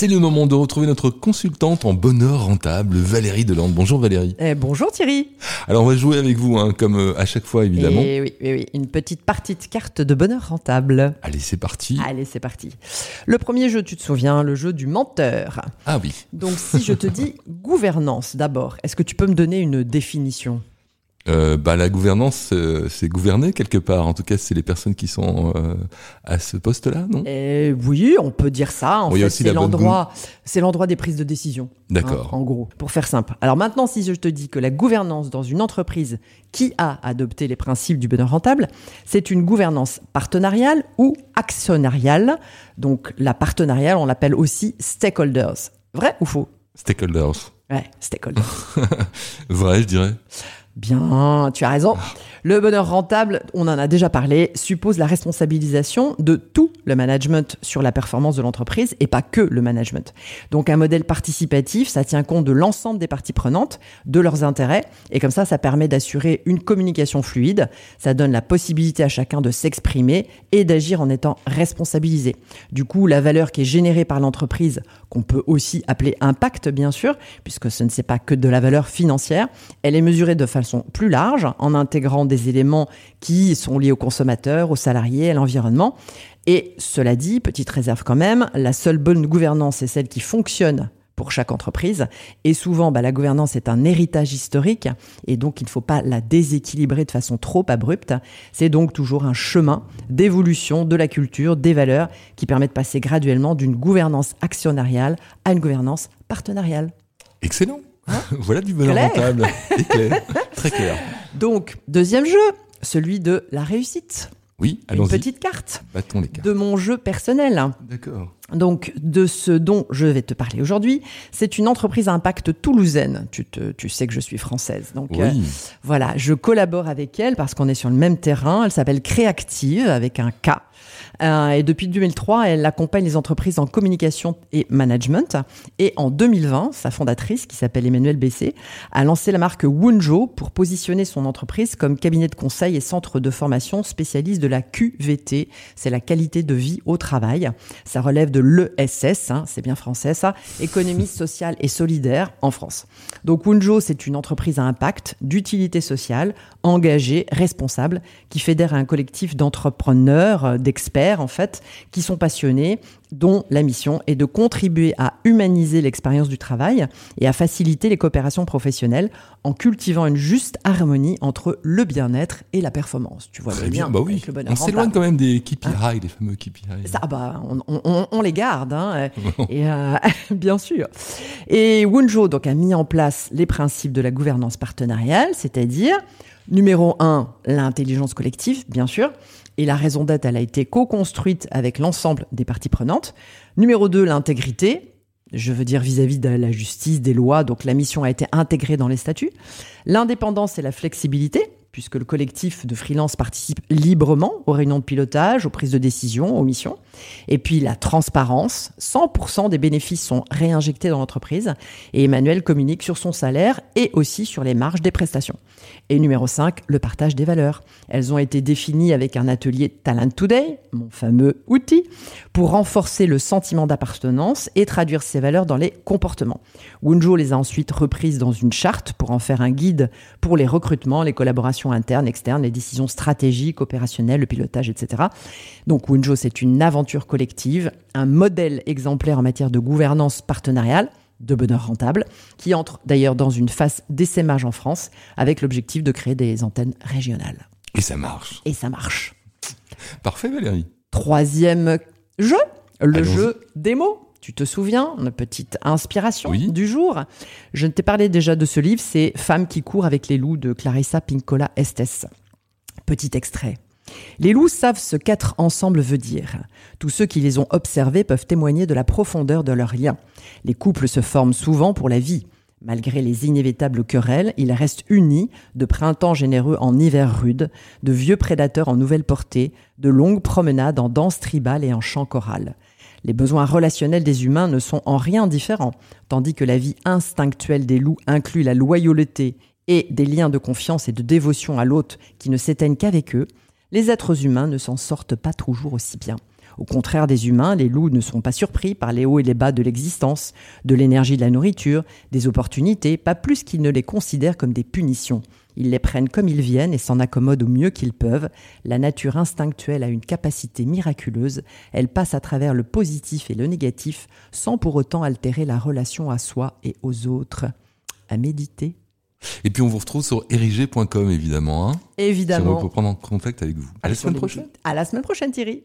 C'est le moment de retrouver notre consultante en bonheur rentable, Valérie Delande. Bonjour Valérie. Eh, bonjour Thierry. Alors on va jouer avec vous, hein, comme euh, à chaque fois évidemment. Eh oui, oui, oui, une petite partie de cartes de bonheur rentable. Allez, c'est parti. Allez, c'est parti. Le premier jeu, tu te souviens, le jeu du menteur. Ah oui. Donc si je te dis gouvernance d'abord, est-ce que tu peux me donner une définition? Euh, bah, la gouvernance, euh, c'est gouverner quelque part. En tout cas, c'est les personnes qui sont euh, à ce poste-là, non? Eh oui, on peut dire ça. En Oui, fait, c'est l'endroit, c'est l'endroit des prises de décision. D'accord. hein, en gros, pour faire simple. Alors maintenant, si je te dis que la gouvernance dans une entreprise qui a adopté les principes du bonheur rentable, c'est une gouvernance partenariale ou actionnariale. Donc la partenariale, on l'appelle aussi stakeholders. Vrai ou faux? Stakeholders. Ouais, stakeholders. Vrai, je dirais. Bien, tu as raison. Le bonheur rentable, on en a déjà parlé, suppose la responsabilisation de tout le management sur la performance de l'entreprise et pas que le management. Donc un modèle participatif, ça tient compte de l'ensemble des parties prenantes, de leurs intérêts et comme ça, ça permet d'assurer une communication fluide. Ça donne la possibilité à chacun de s'exprimer et d'agir en étant responsabilisé. Du coup, la valeur qui est générée par l'entreprise, qu'on peut aussi appeler impact bien sûr, puisque ce ne c'est pas que de la valeur financière, elle est mesurée de façon plus large en intégrant des éléments qui sont liés aux consommateurs, aux salariés, à l'environnement. Et cela dit, petite réserve quand même, la seule bonne gouvernance est celle qui fonctionne pour chaque entreprise. Et souvent, bah, la gouvernance est un héritage historique et donc il ne faut pas la déséquilibrer de façon trop abrupte. C'est donc toujours un chemin d'évolution de la culture, des valeurs qui permet de passer graduellement d'une gouvernance actionnariale à une gouvernance partenariale. Excellent. voilà du bonheur Clair. rentable. Et clair. Très clair. Donc, deuxième jeu, celui de la réussite. Oui, Une petite carte Battons les cartes. de mon jeu personnel. D'accord. Donc, de ce dont je vais te parler aujourd'hui, c'est une entreprise à impact toulousaine. Tu, te, tu sais que je suis française. Donc, Oui. euh, voilà, je collabore avec elle parce qu'on est sur le même terrain. Elle s'appelle Créactive avec un K. Euh, et depuis 2003, elle accompagne les entreprises en communication et management. Et en 2020, sa fondatrice, qui s'appelle Emmanuelle Bessé, a lancé la marque Wunjo pour positionner son entreprise comme cabinet de conseil et centre de formation spécialiste de la QVT. C'est la qualité de vie au travail. Ça relève de l'ESS, hein, c'est bien français ça, économie sociale et solidaire en France. Donc Wunjo, c'est une entreprise à impact, d'utilité sociale, engagée, responsable, qui fédère un collectif d'entrepreneurs, euh, en fait, qui sont passionnés, dont la mission est de contribuer à humaniser l'expérience du travail et à faciliter les coopérations professionnelles en cultivant une juste harmonie entre le bien-être et la performance. Tu vois Très bien. Bah oui. On s'éloigne quand même des KPI, les fameux KPI. Ça, bah, on, on- on- on les garde, hein, et, euh, bien sûr. Et Wunjo donc, a mis en place les principes de la gouvernance partenariale, c'est-à-dire, numéro un, l'intelligence collective, bien sûr, et la raison d'être, elle a été co-construite avec l'ensemble des parties prenantes. Numéro deux, l'intégrité, je veux dire vis-à-vis de la justice, des lois, donc la mission a été intégrée dans les statuts. L'indépendance et la flexibilité, puisque le collectif de freelance participe librement aux réunions de pilotage, aux prises de décision, aux missions. Et puis la transparence, 100% des bénéfices sont réinjectés dans l'entreprise et Emmanuel communique sur son salaire et aussi sur les marges des prestations. Et numéro 5, le partage des valeurs. Elles ont été définies avec un atelier Talent Today, mon fameux outil, pour renforcer le sentiment d'appartenance et traduire ces valeurs dans les comportements. Wunjo les a ensuite reprises dans une charte pour en faire un guide pour les recrutements, les collaborations internes, externes, les décisions stratégiques, opérationnelles, le pilotage, etc. Donc Wunjo, c'est une aventure collective, un modèle exemplaire en matière de gouvernance partenariale de bonheur rentable, qui entre d'ailleurs dans une phase d'essaimage en France avec l'objectif de créer des antennes régionales. Et ça marche. Et ça marche. Parfait, Valérie. Troisième jeu, le jeu des mots. Tu te souviens, une petite inspiration Oui. du jour? Je t'ai parlé déjà de ce livre, c'est Femmes qui courent avec les loups de Clarissa Pinkola Estes. Petit extrait. Les loups savent ce qu'être ensemble veut dire. Tous ceux qui les ont observés peuvent témoigner de la profondeur de leurs liens. Les couples se forment souvent pour la vie. Malgré les inévitables querelles, ils restent unis, de printemps généreux en hiver rude, de vieux prédateurs en nouvelle portée, de longues promenades en danse tribale et en chant choral. Les besoins relationnels des humains ne sont en rien différents, tandis que la vie instinctuelle des loups inclut la loyauté et des liens de confiance et de dévotion à l'autre qui ne s'éteignent qu'avec eux, les êtres humains ne s'en sortent pas toujours aussi bien. Au contraire des humains, les loups ne sont pas surpris par les hauts et les bas de l'existence, de l'énergie de la nourriture, des opportunités, pas plus qu'ils ne les considèrent comme des punitions. Ils les prennent comme ils viennent et s'en accommodent au mieux qu'ils peuvent. La nature instinctuelle a une capacité miraculeuse. Elle passe à travers le positif et le négatif sans pour autant altérer la relation à soi et aux autres. À méditer. Et puis on vous retrouve sur érigé.com évidemment. Hein évidemment. Si on veut prendre en contact avec vous. À la semaine prochaine. À la semaine prochaine Thierry.